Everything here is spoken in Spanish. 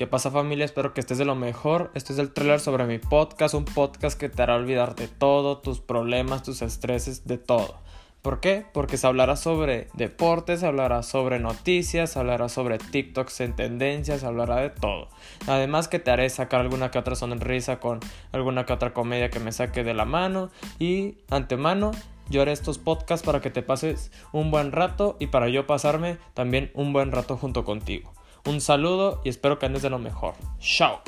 ¿Qué pasa familia? Espero que estés de lo mejor. Este es el trailer sobre mi podcast, un podcast que te hará olvidar de todo, tus problemas, tus estreses, de todo. ¿Por qué? Porque se hablará sobre deportes, se hablará sobre noticias, se hablará sobre TikToks en tendencias, se hablará de todo. Además que te haré sacar alguna que otra sonrisa con alguna que otra comedia que me saque de la mano y antemano yo haré estos podcasts para que te pases un buen rato y para yo pasarme también un buen rato junto contigo. Un saludo y espero que andes de lo mejor. Chao.